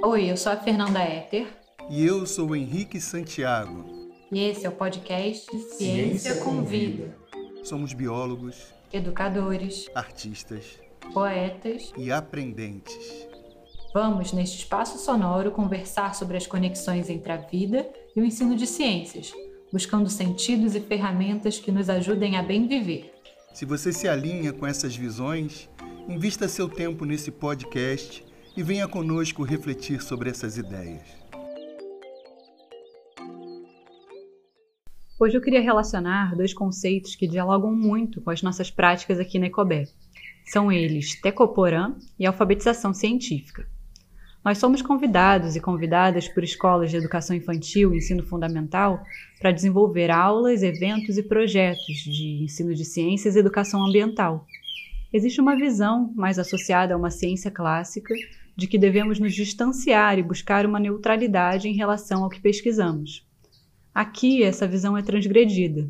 Oi, eu sou a Fernanda Éter. E eu sou o Henrique Santiago. E esse é o podcast Ciência, Ciência com Vida. Somos biólogos, educadores, artistas, poetas e aprendentes. Vamos, neste espaço sonoro, conversar sobre as conexões entre a vida e o ensino de ciências, buscando sentidos e ferramentas que nos ajudem a bem viver. Se você se alinha com essas visões, invista seu tempo nesse podcast e venha conosco refletir sobre essas ideias. Hoje eu queria relacionar dois conceitos que dialogam muito com as nossas práticas aqui na Ecobé. São eles Tecoporã e alfabetização científica. Nós somos convidados e convidadas por escolas de educação infantil e ensino fundamental para desenvolver aulas, eventos e projetos de ensino de ciências e educação ambiental. Existe uma visão mais associada a uma ciência clássica de que devemos nos distanciar e buscar uma neutralidade em relação ao que pesquisamos. Aqui, essa visão é transgredida.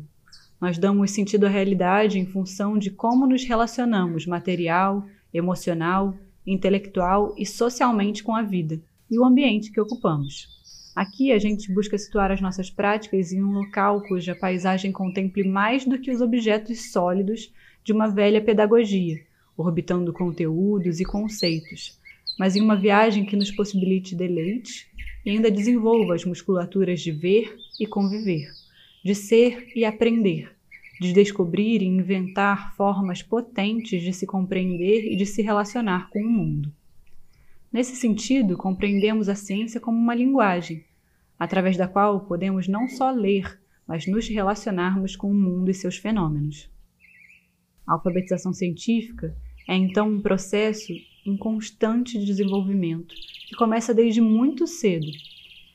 Nós damos sentido à realidade em função de como nos relacionamos material, emocional intelectual e socialmente com a vida e o ambiente que ocupamos. Aqui a gente busca situar as nossas práticas em um local cuja paisagem contemple mais do que os objetos sólidos de uma velha pedagogia, orbitando conteúdos e conceitos, mas em uma viagem que nos possibilite deleite e ainda desenvolva as musculaturas de ver e conviver, de ser e aprender, de descobrir e inventar formas potentes de se compreender e de se relacionar com o mundo. Nesse sentido, compreendemos a ciência como uma linguagem, através da qual podemos não só ler, mas nos relacionarmos com o mundo e seus fenômenos. A alfabetização científica é então um processo em constante desenvolvimento que começa desde muito cedo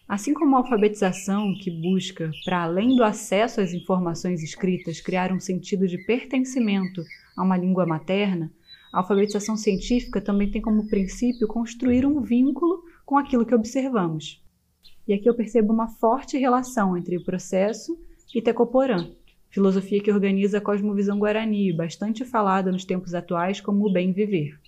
Assim como a alfabetização, que busca, para além do acesso às informações escritas, criar um sentido de pertencimento a uma língua materna, a alfabetização científica também tem como princípio construir um vínculo com aquilo que observamos. E aqui eu percebo uma forte relação entre o processo e Tecoporã, filosofia que organiza a cosmovisão guarani, bastante falada nos tempos atuais como o bem viver.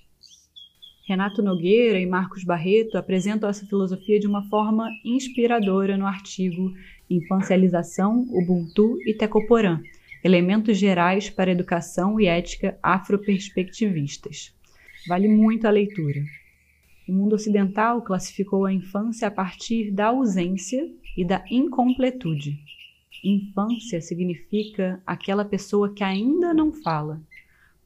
Renato Nogueira e Marcos Barreto apresentam essa filosofia de uma forma inspiradora no artigo Infancialização, Ubuntu e Tecoporã, Elementos Gerais para Educação e Ética Afroperspectivistas. Vale muito a leitura. O mundo ocidental classificou a infância a partir da ausência e da incompletude. Infância significa aquela pessoa que ainda não fala,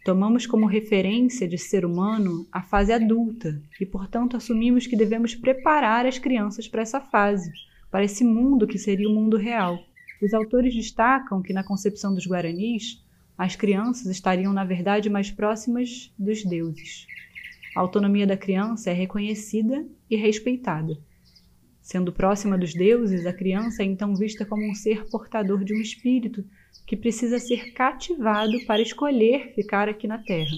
Tomamos como referência de ser humano a fase adulta e, portanto, assumimos que devemos preparar as crianças para essa fase, para esse mundo que seria o mundo real. Os autores destacam que, na concepção dos guaranis, as crianças estariam, na verdade, mais próximas dos deuses. A autonomia da criança é reconhecida e respeitada. Sendo próxima dos deuses, a criança é então vista como um ser portador de um espírito que precisa ser cativado para escolher ficar aqui na Terra.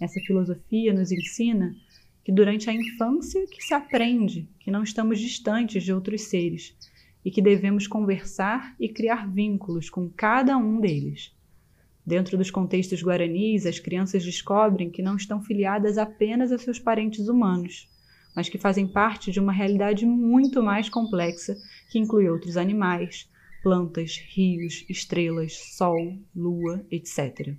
Essa filosofia nos ensina que durante a infância que se aprende que não estamos distantes de outros seres e que devemos conversar e criar vínculos com cada um deles. Dentro dos contextos guaranis, as crianças descobrem que não estão filiadas apenas a seus parentes humanos, mas que fazem parte de uma realidade muito mais complexa que inclui outros animais, plantas, rios, estrelas, sol, lua, etc.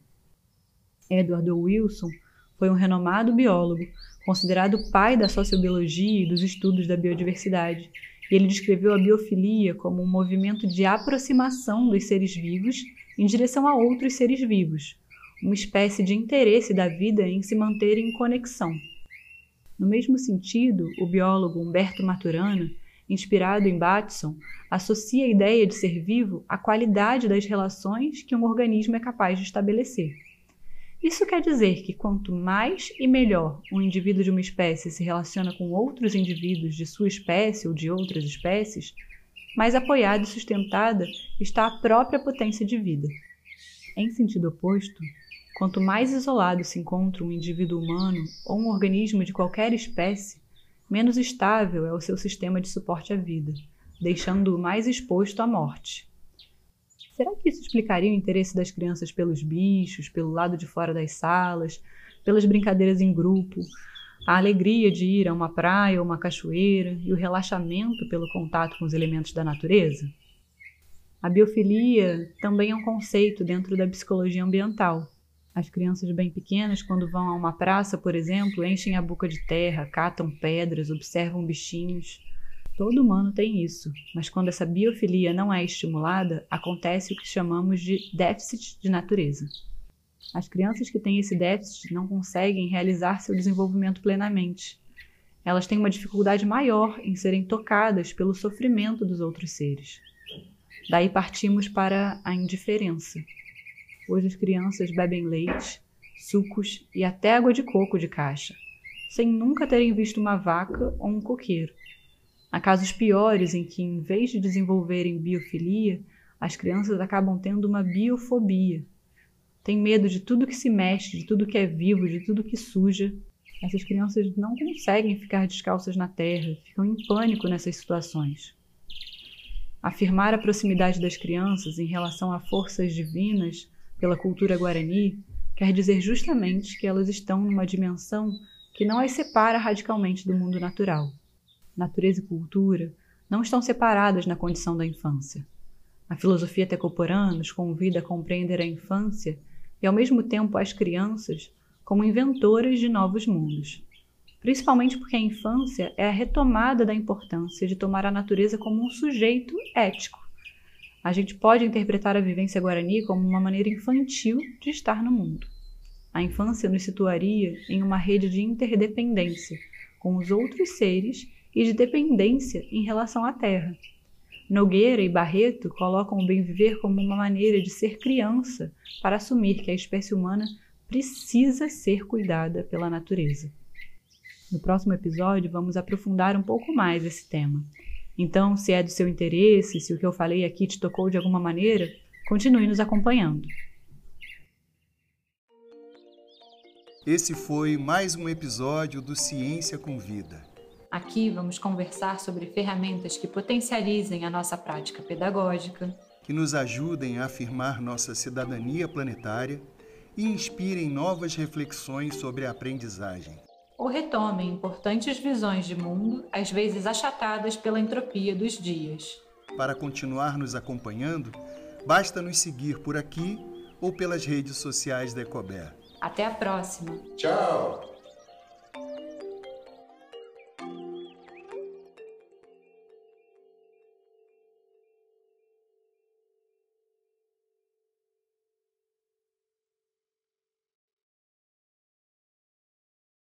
Edward Wilson foi um renomado biólogo, considerado o pai da sociobiologia e dos estudos da biodiversidade, e ele descreveu a biofilia como um movimento de aproximação dos seres vivos em direção a outros seres vivos, uma espécie de interesse da vida em se manter em conexão. No mesmo sentido, o biólogo Humberto Maturana inspirado em Batson, associa a ideia de ser vivo à qualidade das relações que um organismo é capaz de estabelecer. Isso quer dizer que quanto mais e melhor um indivíduo de uma espécie se relaciona com outros indivíduos de sua espécie ou de outras espécies, mais apoiada e sustentada está a própria potência de vida. Em sentido oposto, quanto mais isolado se encontra um indivíduo humano ou um organismo de qualquer espécie, menos estável é o seu sistema de suporte à vida, deixando-o mais exposto à morte. Será que isso explicaria o interesse das crianças pelos bichos, pelo lado de fora das salas, pelas brincadeiras em grupo, A alegria de ir a uma praia ou uma cachoeira e o relaxamento pelo contato com os elementos da natureza? A biofilia também é um conceito dentro da psicologia ambiental. As crianças bem pequenas, quando vão a uma praça, por exemplo, enchem a boca de terra, catam pedras, observam bichinhos. Todo humano tem isso, mas quando essa biofilia não é estimulada, acontece o que chamamos de déficit de natureza. As crianças que têm esse déficit não conseguem realizar seu desenvolvimento plenamente. Elas têm uma dificuldade maior em serem tocadas pelo sofrimento dos outros seres. Daí partimos para a indiferença. Hoje as crianças bebem leite, sucos e até água de coco de caixa, sem nunca terem visto uma vaca ou um coqueiro. Há casos piores em que, em vez de desenvolverem biofilia, as crianças acabam tendo uma biofobia. Tem medo de tudo que se mexe, de tudo que é vivo, de tudo que suja. Essas crianças não conseguem ficar descalças na terra, ficam em pânico nessas situações. Afirmar a proximidade das crianças em relação a forças divinas pela cultura guarani quer dizer justamente que elas estão numa dimensão que não as separa radicalmente do mundo natural natureza e cultura, não estão separadas na condição da infância. A filosofia tecoporã nos convida a compreender a infância e, ao mesmo tempo, as crianças como inventoras de novos mundos. Principalmente porque a infância é a retomada da importância de tomar a natureza como um sujeito ético. A gente pode interpretar a vivência guarani como uma maneira infantil de estar no mundo. A infância nos situaria em uma rede de interdependência com os outros seres e de dependência em relação à terra. Nogueira e Barreto colocam o bem-viver como uma maneira de ser criança para assumir que a espécie humana precisa ser cuidada pela natureza. No próximo episódio, vamos aprofundar um pouco mais esse tema. Então, se é do seu interesse, se o que eu falei aqui te tocou de alguma maneira, continue nos acompanhando. Esse foi mais um episódio do Ciência com Vida. Aqui vamos conversar sobre ferramentas que potencializem a nossa prática pedagógica, que nos ajudem a afirmar nossa cidadania planetária e inspirem novas reflexões sobre a aprendizagem. Ou retomem importantes visões de mundo, às vezes achatadas pela entropia dos dias. Para continuar nos acompanhando, basta nos seguir por aqui ou pelas redes sociais da Ecober. Até a próxima. Tchau!